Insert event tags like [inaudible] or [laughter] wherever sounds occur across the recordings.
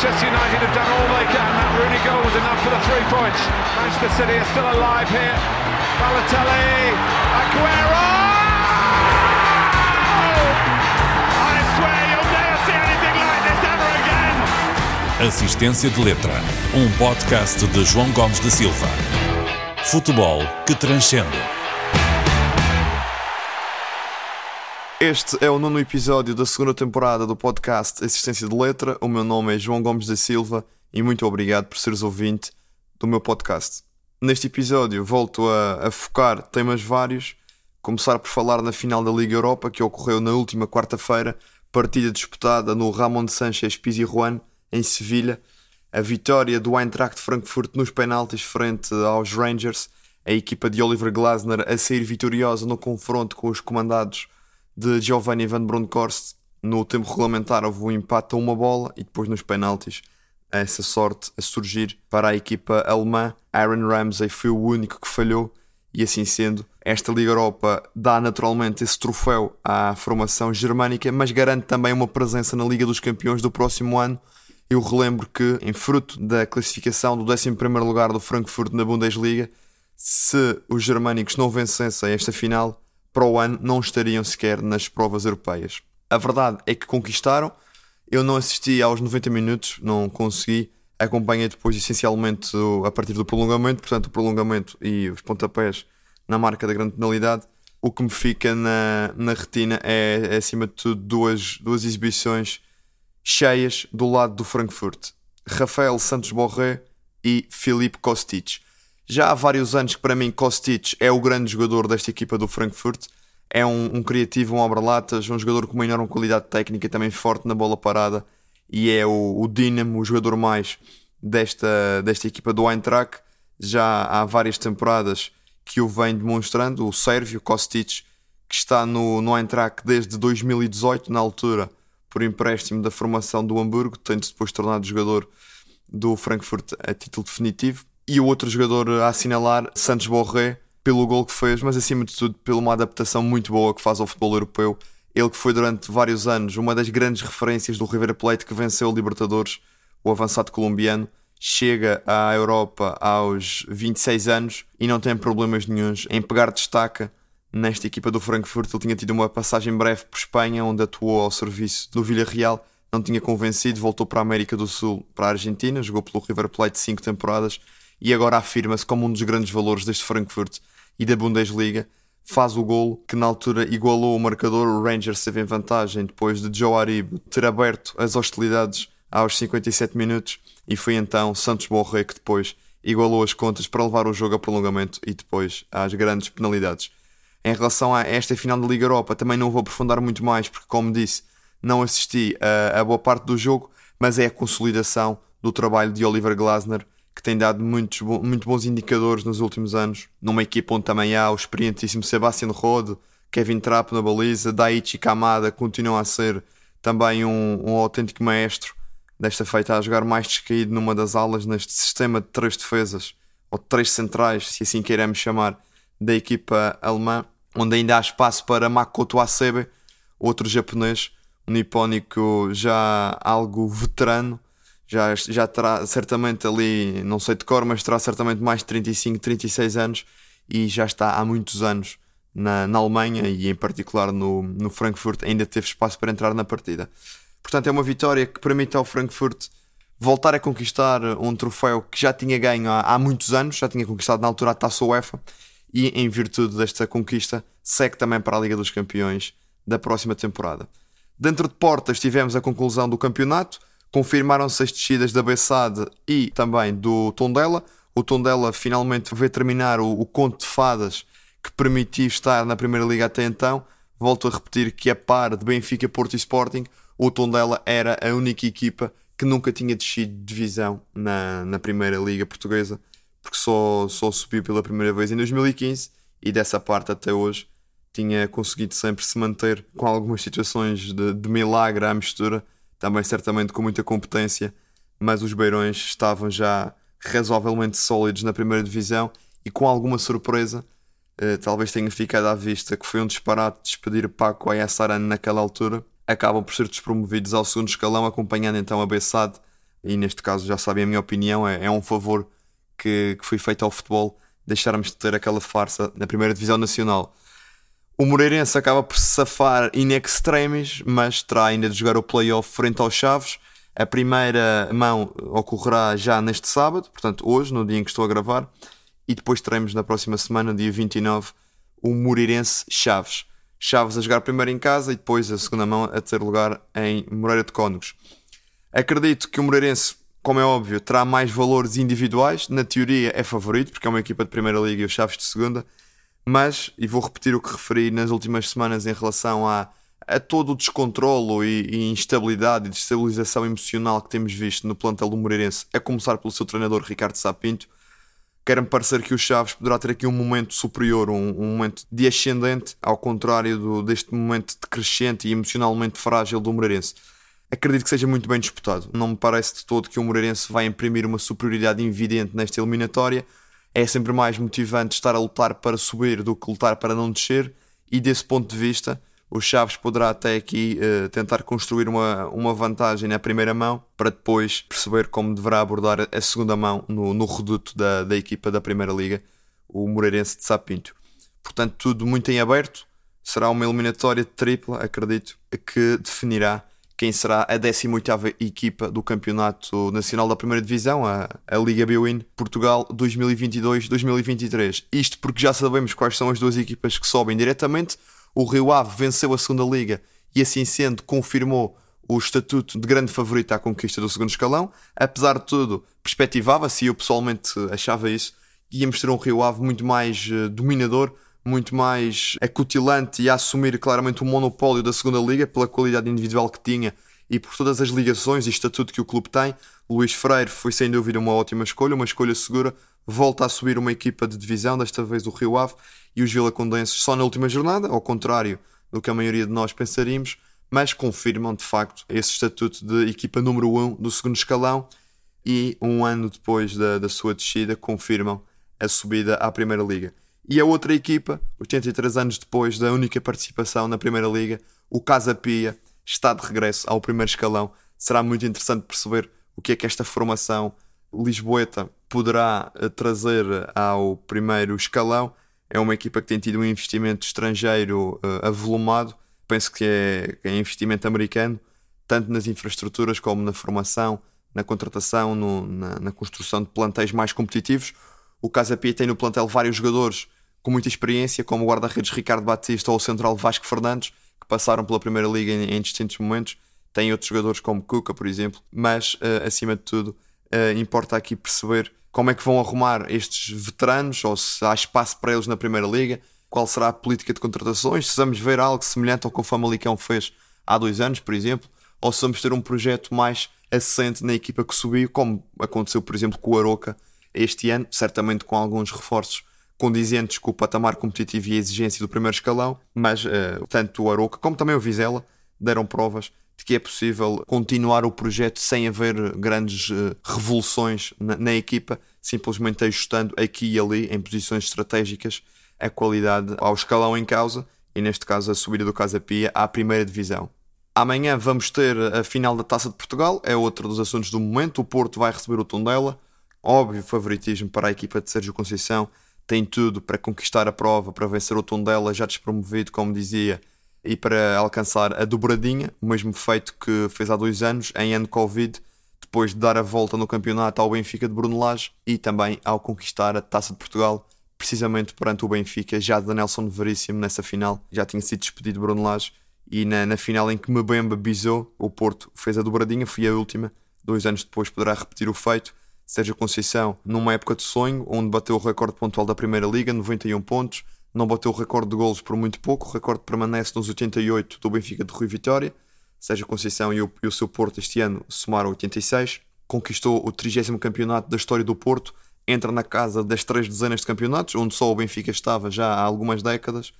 Manchester United have done all they can. That Rooney goal was enough for the three points. Manchester City are still alive here. Balotelli, Aguero! I swear you'll never see anything like this ever again. Assistência de Letra, um podcast de João Gomes da Silva. Futebol que transcende. Este é o nono episódio da segunda temporada do podcast Assistência de Letra. O meu nome é João Gomes da Silva e muito obrigado por seres ouvinte do meu podcast. Neste episódio volto a, a focar temas vários, começar por falar na final da Liga Europa que ocorreu na última quarta-feira, partida disputada no Ramon Sanchez Pizjuan em Sevilha, a vitória do Eintracht Frankfurt nos penaltis frente aos Rangers, a equipa de Oliver Glasner a sair vitoriosa no confronto com os comandados de Giovanni Van Bronckhorst. No tempo regulamentar houve um empate a uma bola e depois nos penaltis essa sorte a surgir para a equipa alemã. Aaron Ramsey foi o único que falhou e assim sendo, esta Liga Europa dá naturalmente esse troféu à formação germânica, mas garante também uma presença na Liga dos Campeões do próximo ano. Eu relembro que, em fruto da classificação do 11 lugar do Frankfurt na Bundesliga, se os germânicos não vencessem esta final, para o ano não estariam sequer nas provas europeias. A verdade é que conquistaram. Eu não assisti aos 90 minutos, não consegui. Acompanhei depois essencialmente a partir do prolongamento, portanto, o prolongamento e os pontapés na marca da grande penalidade. O que me fica na, na retina é, é, acima de tudo, duas, duas exibições cheias do lado do Frankfurt: Rafael Santos Borré e Filipe Kostic já há vários anos que para mim Kostic é o grande jogador desta equipa do Frankfurt. É um, um criativo, um obra-latas, um jogador com uma enorme qualidade técnica, também forte na bola parada e é o, o Dinamo, o jogador mais desta, desta equipa do Eintracht. Já há várias temporadas que o vem demonstrando, o Sérvio Kostic, que está no, no Eintracht desde 2018, na altura, por empréstimo da formação do Hamburgo, tendo-se depois tornado jogador do Frankfurt a título definitivo e o outro jogador a assinalar, Santos Borré, pelo gol que fez, mas acima de tudo pela uma adaptação muito boa que faz ao futebol europeu. Ele que foi durante vários anos uma das grandes referências do River Plate que venceu o Libertadores, o avançado colombiano, chega à Europa aos 26 anos e não tem problemas nenhums em pegar destaca nesta equipa do Frankfurt. Ele tinha tido uma passagem breve por Espanha, onde atuou ao serviço do Villarreal, não tinha convencido, voltou para a América do Sul, para a Argentina, jogou pelo River Plate cinco temporadas e agora afirma-se como um dos grandes valores deste Frankfurt e da Bundesliga. Faz o gol que na altura igualou o marcador. O Rangers teve em vantagem depois de Joe Aribo ter aberto as hostilidades aos 57 minutos e foi então Santos Borré que depois igualou as contas para levar o jogo a prolongamento e depois às grandes penalidades. Em relação a esta final da Liga Europa, também não vou aprofundar muito mais porque, como disse, não assisti a, a boa parte do jogo, mas é a consolidação do trabalho de Oliver Glasner que tem dado muitos, muito bons indicadores nos últimos anos. Numa equipa onde também há o experientíssimo Sebastian Rode, Kevin Trapp na baliza, Daichi Kamada continuam a ser também um, um autêntico maestro. Desta feita a jogar mais descaído numa das alas neste sistema de três defesas, ou três centrais, se assim queiramos chamar, da equipa alemã, onde ainda há espaço para Makoto Asebe, outro japonês, um nipónico já algo veterano, já, já terá certamente ali, não sei de cor, mas terá certamente mais de 35, 36 anos e já está há muitos anos na, na Alemanha e em particular no, no Frankfurt, ainda teve espaço para entrar na partida. Portanto, é uma vitória que permite ao Frankfurt voltar a conquistar um troféu que já tinha ganho há, há muitos anos, já tinha conquistado na altura a Taça UEFA e em virtude desta conquista segue também para a Liga dos Campeões da próxima temporada. Dentro de portas tivemos a conclusão do campeonato, confirmaram-se as descidas da Bessade e também do Tondela. O Tondela finalmente veio terminar o, o conto de fadas que permitiu estar na Primeira Liga até então. Volto a repetir que a par de Benfica, Porto e Sporting, o Tondela era a única equipa que nunca tinha descido de divisão na, na Primeira Liga Portuguesa, porque só, só subiu pela primeira vez em 2015 e dessa parte até hoje tinha conseguido sempre se manter com algumas situações de, de milagre à mistura também certamente com muita competência, mas os Beirões estavam já razoavelmente sólidos na primeira divisão e com alguma surpresa, eh, talvez tenha ficado à vista que foi um disparate despedir Paco Ayasaran naquela altura, acabam por ser despromovidos ao segundo escalão, acompanhando então a Bessade e neste caso já sabem a minha opinião, é, é um favor que, que foi feito ao futebol deixarmos de ter aquela farsa na primeira divisão nacional. O Moreirense acaba por se safar in extremis, mas terá ainda de jogar o playoff frente aos Chaves. A primeira mão ocorrerá já neste sábado, portanto hoje, no dia em que estou a gravar, e depois teremos na próxima semana, dia 29, o Moreirense Chaves. Chaves a jogar primeiro em casa e depois a segunda mão a ter lugar em Moreira de Cónegos. Acredito que o Moreirense, como é óbvio, terá mais valores individuais. Na teoria é favorito, porque é uma equipa de primeira liga e o Chaves de segunda mas, e vou repetir o que referi nas últimas semanas em relação a, a todo o descontrolo e, e instabilidade e destabilização emocional que temos visto no plantel do Moreirense, a começar pelo seu treinador Ricardo Sapinto, quer-me parecer que o Chaves poderá ter aqui um momento superior, um, um momento de ascendente, ao contrário do, deste momento decrescente e emocionalmente frágil do Moreirense. Acredito que seja muito bem disputado. Não me parece de todo que o Moreirense vai imprimir uma superioridade evidente nesta eliminatória é sempre mais motivante estar a lutar para subir do que lutar para não descer, e desse ponto de vista, o Chaves poderá até aqui uh, tentar construir uma, uma vantagem na primeira mão para depois perceber como deverá abordar a segunda mão no, no reduto da, da equipa da Primeira Liga, o Moreirense de Sapinto. Portanto, tudo muito em aberto. Será uma eliminatória tripla, acredito, que definirá quem será a 18ª equipa do Campeonato Nacional da Primeira Divisão, a, a Liga Biwin Portugal 2022-2023. Isto porque já sabemos quais são as duas equipas que sobem diretamente. O Rio Ave venceu a segunda Liga e assim sendo confirmou o estatuto de grande favorito à conquista do segundo escalão. Apesar de tudo, perspectivava-se, e eu pessoalmente achava isso, íamos ter um Rio Ave muito mais uh, dominador, muito mais acutilante e a assumir claramente o monopólio da segunda liga pela qualidade individual que tinha e por todas as ligações e estatuto que o clube tem. Luís Freire foi sem dúvida uma ótima escolha, uma escolha segura. Volta a subir uma equipa de divisão, desta vez o Rio Ave e os Vilacondenses só na última jornada, ao contrário do que a maioria de nós pensaríamos, mas confirmam de facto esse estatuto de equipa número 1 um do segundo escalão e um ano depois da, da sua descida confirmam a subida à Primeira Liga. E a outra equipa, 83 anos depois da única participação na Primeira Liga, o Casa Pia, está de regresso ao primeiro escalão. Será muito interessante perceber o que é que esta formação lisboeta poderá eh, trazer ao primeiro escalão. É uma equipa que tem tido um investimento estrangeiro uh, avolumado, penso que é, é investimento americano, tanto nas infraestruturas como na formação, na contratação, no, na, na, construção de plantéis mais competitivos. O Casa Pia tem no plantel vários jogadores com muita experiência, como o guarda-redes Ricardo Batista ou o central Vasco Fernandes, que passaram pela Primeira Liga em, em distintos momentos. Tem outros jogadores como Cuca, por exemplo, mas uh, acima de tudo, uh, importa aqui perceber como é que vão arrumar estes veteranos ou se há espaço para eles na Primeira Liga, qual será a política de contratações, se vamos ver algo semelhante ao que o Famalicão fez há dois anos, por exemplo, ou se vamos ter um projeto mais assente na equipa que subiu, como aconteceu, por exemplo, com o Aroca este ano, certamente com alguns reforços condizentes com o patamar competitivo e a exigência do primeiro escalão, mas uh, tanto o Aroca como também o Vizela deram provas de que é possível continuar o projeto sem haver grandes uh, revoluções na, na, equipa, simplesmente ajustando aqui e ali em posições estratégicas a qualidade ao escalão em causa e neste caso a subida do Casa Pia à primeira divisão. Amanhã vamos ter a final da Taça de Portugal, é outro dos assuntos do momento. O Porto vai receber o Tondela, óbvio favoritismo para a equipa de Sérgio Conceição. Tem tudo para conquistar a prova, para vencer o Tondela já despromovido, como dizia, e para alcançar a dobradinha, o mesmo feito que fez há dois anos, em ano Covid, depois de dar a volta no campeonato ao Benfica de Bruno Lage e também ao conquistar a Taça de Portugal, precisamente perante o Benfica, já de Nelson Veríssimo nessa final, já tinha sido despedido de Bruno Lage, e na, na final em que Mbemba bisou, o Porto fez a dobradinha, foi a última, dois anos depois poderá repetir o feito, Sérgio Conceição, numa época de sonho, onde bateu o recorde pontual da Primeira Liga, 91 pontos, não bateu o recorde de golos por muito pouco, o recorde permanece nos 88 do Benfica de Rui Vitória. Sérgio Conceição e o, e o seu Porto este ano somaram 86, conquistou o 30 campeonato da história do Porto, entra na casa das três dezenas de campeonatos, onde só o Benfica estava já há algumas décadas,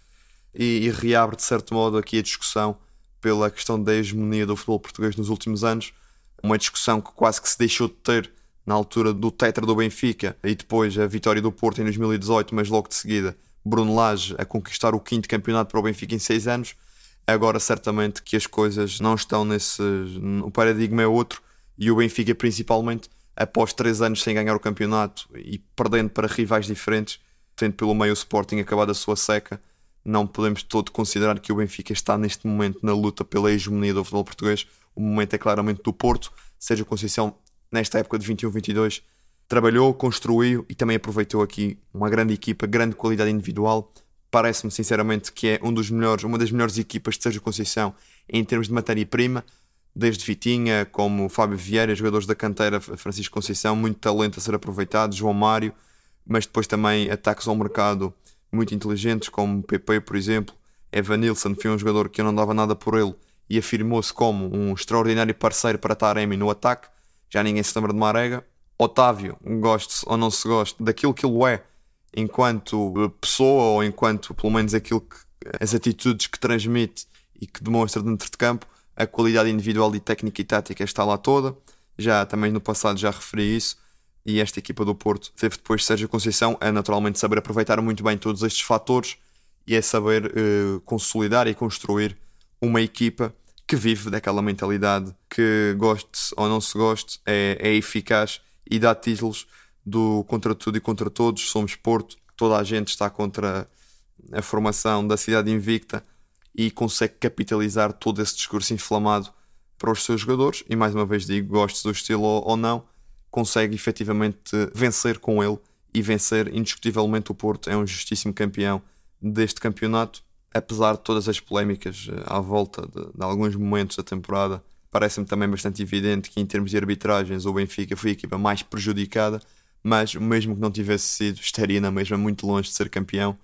e, e reabre de certo modo aqui a discussão pela questão da hegemonia do futebol português nos últimos anos, uma discussão que quase que se deixou de ter na altura do Tetra do Benfica e depois a vitória do Porto em 2018, mas logo de seguida Bruno Lage a conquistar o quinto campeonato para o Benfica em seis anos. Agora, certamente que as coisas não estão nesse. O paradigma é outro e o Benfica principalmente, após três anos sem ganhar o campeonato e perdendo para rivais diferentes, tendo pelo meio o Sporting acabado a sua seca, não podemos todo considerar que o Benfica está neste momento na luta pela hegemonia do futebol português. O momento é claramente do Porto, seja Conceição nesta época de 21-22 trabalhou, construiu e também aproveitou aqui uma grande equipa, grande qualidade individual. Parece-me sinceramente que é um dos melhores, uma das melhores equipas de Sérgio Conceição em termos de matéria-prima, desde Vitinha, como Fábio Vieira, jogadores da canteira Francisco Conceição, muito talento a ser aproveitado, João Mário, mas depois também ataques ao mercado muito inteligentes, como PP, por exemplo. Evan Nilsson foi um jogador que eu não dava nada por ele e afirmou-se como um extraordinário parceiro para Taremi no ataque. Já ninguém se lembra de Marega. Otávio, goste ou não se goste, daquilo que ele é enquanto eh, pessoa ou enquanto, pelo menos, aquilo que as atitudes que transmite e que demonstra dentro de campo, a qualidade individual e técnica e tática está lá toda. Já também no passado já referi isso. E esta equipa do Porto teve depois Sérgio Conceição a naturalmente saber aproveitar muito bem todos estes fatores e é saber uh, consolidar e construir uma equipa que vive daquela mentalidade que goste ou não se goste, é, é eficaz e dá títulos do contra tudo e contra todos. Somos Porto, toda a gente está contra a formação da cidade invicta e consegue capitalizar todo esse discurso inflamado para os seus jogadores. E mais uma vez digo, gostes do estilo ou não, consegue efetivamente vencer com ele e vencer indiscutivelmente o Porto. É um justíssimo campeão deste campeonato, apesar de todas as polémicas eh, à volta de, de alguns momentos da temporada parece-me também bastante evidente que em termos de arbitragens o Benfica foi a equipa mais prejudicada, mas mesmo que não tivesse sido, estaria na mesma muito longe de ser campeão.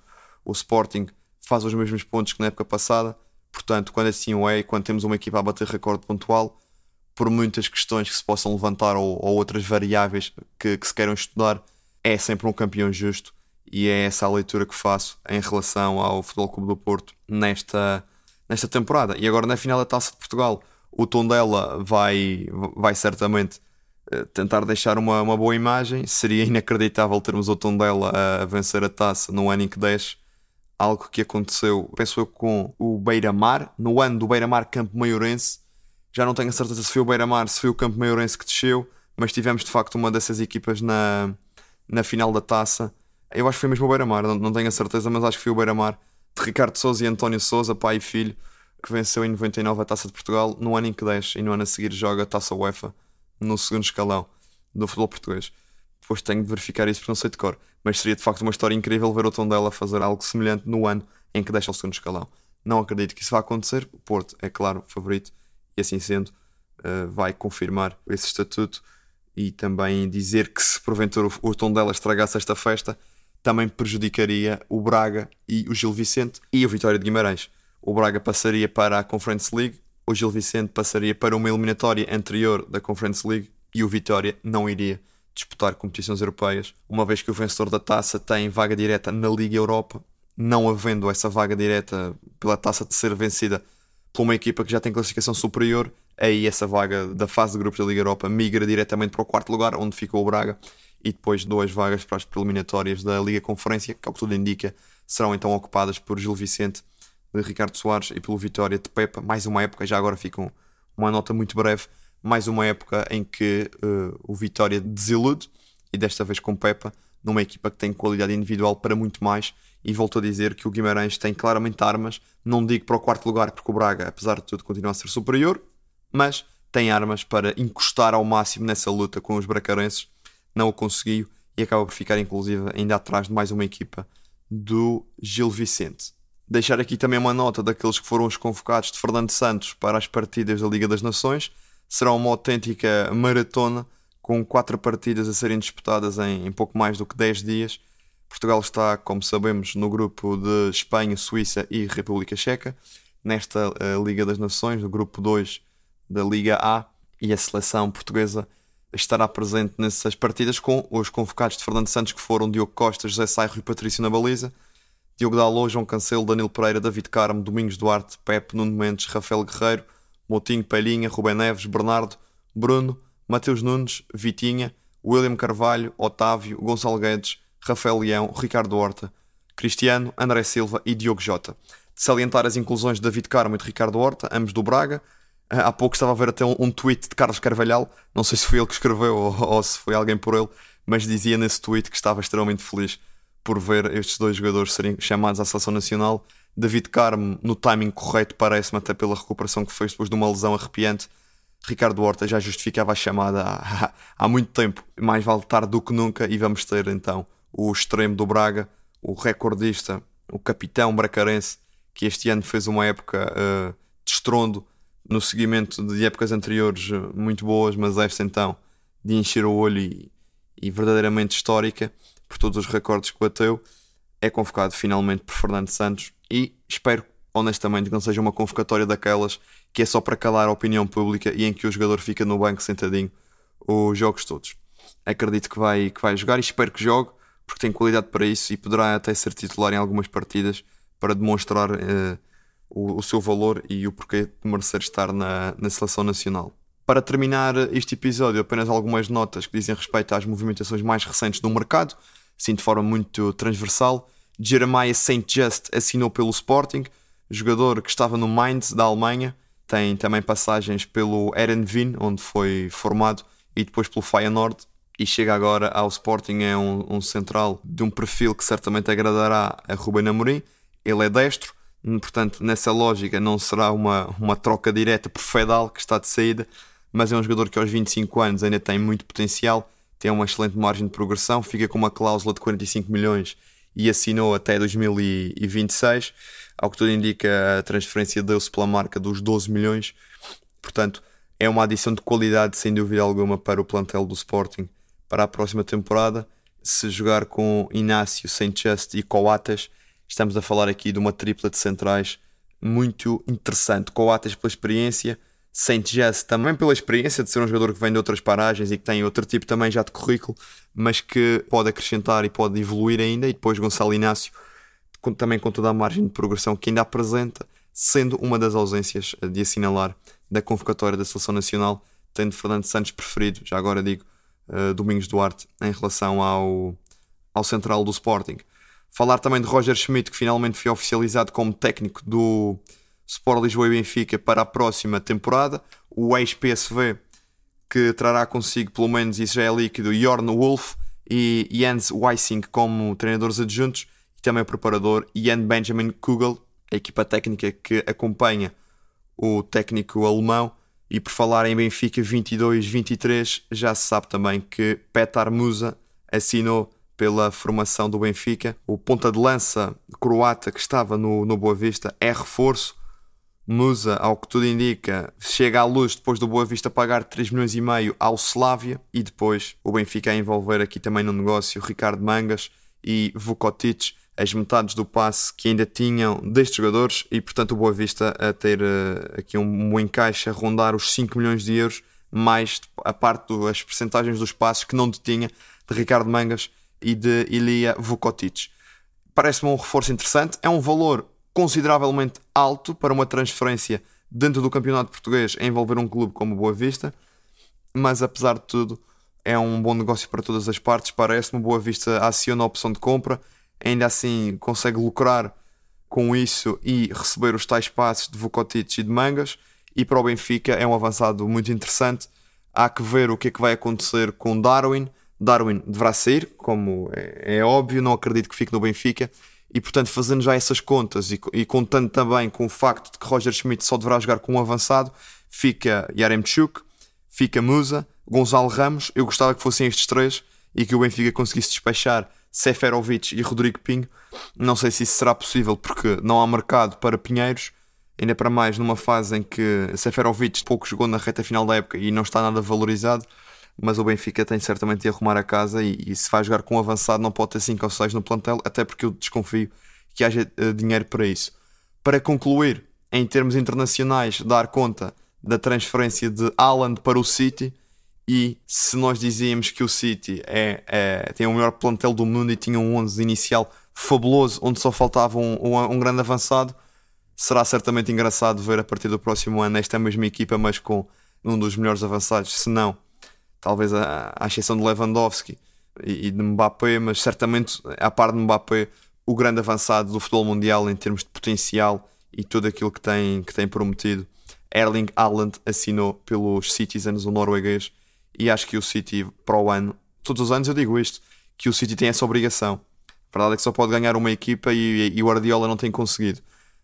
O Sporting faz os mesmos pontos que na época passada, portanto, quando assim o é, quando temos uma equipa a bater recorde pontual, por muitas questões que se possam levantar ou, ou outras variáveis que, que se queiram estudar, é sempre um campeão justo e é essa a leitura que faço em relação ao Futebol Clube do Porto nesta, nesta temporada. E agora na final da Taça de Portugal, o Tondela vai, vai certamente eh, tentar deixar uma, uma boa imagem. Seria inacreditável termos o Tondela a, a vencer a taça no ano em que desce. Algo que aconteceu, penso eu, com o Beira-Mar, no ano do Beira-Mar Campo Maiorense. Já não tenho a certeza se foi o Beira-Mar, se foi o Campo Maiorense que desceu, mas tivemos de facto uma dessas equipas na, na final da taça. Eu acho que foi mesmo o Beira-Mar, não, não tenho a certeza, mas acho que foi o Beira-Mar de Ricardo Souza e António Souza, pai e filho que venceu em 99 a Taça de Portugal, no ano em que desce e no ano a seguir joga a Taça UEFA no segundo escalão do futebol português. Depois tenho de verificar isso porque não sei de cor, mas seria de facto uma história incrível ver o Tondela fazer algo semelhante no ano em que deixa o segundo escalão. Não acredito que isso vá acontecer, o Porto é claro favorito e assim sendo uh, vai confirmar esse estatuto e também dizer que se porventura o Tondela estragasse esta festa também prejudicaria o Braga e o Gil Vicente e o Vitória de Guimarães. O Braga passaria para a Conference League, o Gil Vicente passaria para uma eliminatória anterior da Conference League e o Vitória não iria disputar competições europeias, uma vez que o vencedor da taça tem vaga direta na Liga Europa, não havendo essa vaga direta pela taça de ser vencida por uma equipa que já tem classificação superior, aí essa vaga da fase de grupos da Liga Europa migra diretamente para o quarto lugar, onde ficou o Braga, e depois duas vagas para as preliminatórias da Liga Conferência, que ao que tudo indica serão então ocupadas por Gil Vicente de Ricardo Soares e pelo Vitória de Pepa. Mais uma época, já agora fica uma nota muito breve, mais uma época em que uh, o Vitória desilude e desta vez com Pepa, numa equipa que tem qualidade individual para muito mais. E volto a dizer que o Guimarães tem claramente armas, não digo para o quarto lugar, porque o Braga, apesar de tudo, continua a ser superior, mas tem armas para encostar ao máximo nessa luta com os bracarenses. Não o conseguiu e acaba por ficar, inclusive, ainda atrás de mais uma equipa do Gil Vicente. Deixar aqui também uma nota daqueles que foram os convocados de Fernando Santos para as partidas da Liga das Nações. Será uma autêntica maratona com quatro partidas a serem disputadas em, em pouco mais do que 10 dias. Portugal está, como sabemos, no grupo de Espanha, Suíça e República Checa. Nesta uh, Liga das Nações, no grupo 2 da Liga A, e a seleção portuguesa estará presente nessas partidas com os convocados de Fernando Santos, que foram Diogo Costa, José Sairro e Patrício na baliza. Diogo Dalot, João Cancelo, Danilo Pereira, David Carmo, Domingos Duarte, Pepe, Nuno Mendes, Rafael Guerreiro, Moutinho, Pelinha, Rubem Neves, Bernardo, Bruno, Mateus Nunes, Vitinha, William Carvalho, Otávio, Gonçalo Guedes, Rafael Leão, Ricardo Horta, Cristiano, André Silva e Diogo Jota. De salientar as inclusões de David Carmo e de Ricardo Horta, ambos do Braga, Há pouco estava a ver até um, um tweet de Carlos Carvalhal, não sei se foi ele que escreveu [laughs] ou, ou se foi alguém por ele, mas dizia nesse tweet que estava extremamente feliz por ver estes dois jogadores serem chamados à seleção nacional. David Carmo, no timing correto, parece-me até pela recuperação que fez depois de uma lesão arrepiante. Ricardo Horta já justificava a chamada há, há muito tempo. Mais vale tarde do que nunca. E vamos ter então o extremo do Braga, o recordista, o capitão bracarense, que este ano fez uma época uh, de estrondo no seguimento de épocas anteriores uh, muito boas, mas esta então de encher o olho e, e verdadeiramente histórica por todos os recordes que bateu, é convocado finalmente por Fernando Santos e espero honestamente que não seja uma convocatória daquelas que é só para calar a opinião pública e em que o jogador fica no banco sentadinho os jogos todos. Acredito que vai, que vai jogar e espero que jogue porque tem qualidade para isso e poderá até ser titular em algumas partidas para demonstrar uh, o, o, seu valor e o porquê de merecer estar na, na seleção nacional. Para terminar este episódio, apenas algumas notas que dizem respeito às movimentações mais recentes do mercado assim de forma muito transversal. Jeremiah St. Just assinou pelo Sporting, jogador que estava no Mainz da Alemanha, tem também passagens pelo Erenvin, onde foi formado, e depois pelo Feyenoord, e chega agora ao Sporting, é um, um central de um perfil que certamente agradará a Ruben Amorim, ele é destro, portanto nessa lógica não será uma, uma troca direta por Fedal, que está de saída, mas é um jogador que aos 25 anos ainda tem muito potencial tem uma excelente margem de progressão, fica com uma cláusula de 45 milhões e assinou até 2026. Ao que tudo indica, a transferência deu-se pela marca dos 12 milhões. Portanto, é uma adição de qualidade, sem dúvida alguma, para o plantel do Sporting para a próxima temporada. Se jogar com Inácio, Saint-Just e Coates, estamos a falar aqui de uma tripla de centrais muito interessante. Coates pela experiência, Saint Jazz também pela experiência de ser um jogador que vem de outras paragens e que tem outro tipo também já de currículo, mas que pode acrescentar e pode evoluir ainda. E depois Gonçalo Inácio, também com toda a margem de progressão que ainda apresenta, sendo uma das ausências de assinalar da convocatória da Seleção Nacional, tendo Fernando Santos preferido, já agora digo, uh, Domingos Duarte, em relação ao, ao central do Sporting. Falar também de Roger Schmidt, que finalmente foi oficializado como técnico do Sport Lisboa e Benfica para a próxima temporada. O ex-PSV, que trará consigo, pelo menos isso já é líquido, Jorn Wolf e Jens Weissing como treinadores adjuntos e também o preparador Jan Benjamin Kugel, a equipa técnica que acompanha o técnico alemão. E por falar em Benfica 22-23, já se sabe também que Petar Musa assinou pela formação do Benfica. O ponta de lança croata que estava no, no Boa Vista é reforço Musa, ao que tudo indica, chega à luz depois do Boa Vista pagar 3 milhões e meio ao Slavia e depois o Benfica a envolver aqui também no negócio Ricardo Mangas e Vukotic, as metades do passe que ainda tinham destes jogadores e portanto o Boa Vista a ter uh, aqui um, um encaixe a rondar os 5 milhões de euros mais a parte das percentagens dos passos que não detinha de Ricardo Mangas e de Ilia Vukotic. Parece-me um reforço interessante, é um valor consideravelmente alto para uma transferência dentro do campeonato português a envolver um clube como Boa Vista, mas apesar de tudo é um bom negócio para todas as partes. Parece-me Boa Vista aciona a opção de compra, ainda assim consegue lucrar com isso e receber os tais passos de Vukotic e de Mangas. E para o Benfica é um avançado muito interessante. Há que ver o que é que vai acontecer com Darwin. Darwin deverá sair, como é, é óbvio, não acredito que fique no Benfica e portanto, fazendo já essas contas e, e, contando também com o facto de que Roger Schmidt só deverá jogar com um avançado, fica Yaremchuk, fica Musa, Gonzalo Ramos. Eu gostava que fossem estes três e que o Benfica conseguisse despachar Seferovic e Rodrigo Pinho. Não sei se isso será possível porque não há mercado para Pinheiros, ainda para mais numa fase em que Seferovic pouco jogou na reta final da época e não está nada valorizado mas o Benfica tem certamente de arrumar a casa e, e, se vai jogar com um avançado não pode ter 5 ou 6 no plantel, até porque eu desconfio que haja uh, dinheiro para isso. Para concluir, em termos internacionais, dar conta da transferência de Haaland para o City e se nós dizíamos que o City é, é, tem o melhor plantel do mundo e tinha um 11 inicial fabuloso, onde só faltava um, um, um grande avançado, será certamente engraçado ver a partir do próximo ano esta mesma equipa, mas com um dos melhores avançados, se não talvez à, à exceção de Lewandowski e, e de Mbappé, mas certamente a par de Mbappé o grande avançado do futebol mundial em termos de potencial e tudo aquilo que tem, que tem prometido Erling Haaland assinou pelos Citizens, o norueguês, e acho que o City, para o ano, todos os anos eu digo isto, que o City tem essa obrigação. A verdade é que só pode ganhar uma equipa e, e o Guardiola não tem conseguido.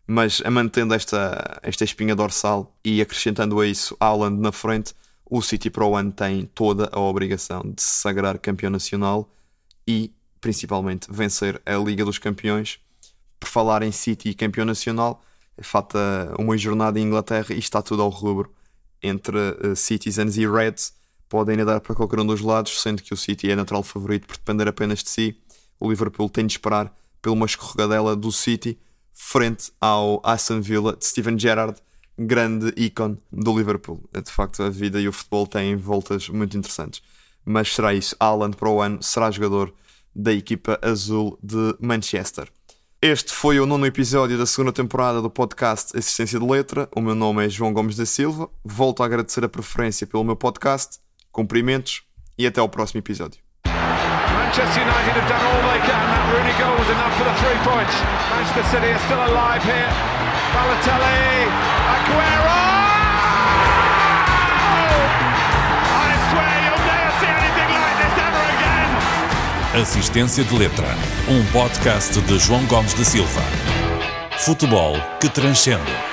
Mas a mantendo esta, esta espinha dorsal e acrescentando a isso Haaland na frente, o City para o ano tem toda a obrigação de se sagrar campeão nacional e principalmente vencer a Liga dos Campeões. Por falar em City e campeão nacional, falta uma jornada em Inglaterra e está tudo ao rubro entre uh, Citizens e Reds. Podem ainda dar para qualquer um dos lados, sendo que o City é natural favorito por depender apenas de si. O Liverpool tem de esperar pela uma escorregadela do City frente ao Aston Villa de Steven Gerrard, grande ícone do Liverpool. De facto, a vida e o futebol têm voltas muito interessantes. Mas será isso. Haaland para o ano será jogador da equipa azul de Manchester. Este foi o nono episódio da segunda temporada do podcast Assistência de Letra. O meu nome é João Gomes da Silva. Volto a agradecer a preferência pelo meu podcast. Cumprimentos e até ao próximo episódio. Manchester United have done all they can. That Rooney goal was enough for the three points. Manchester City still alive here. Balotelli, Aguero! I swear you'll never see anything like this ever again. Assistência de Letra, um podcast de João Gomes da Silva. Futebol que transcende.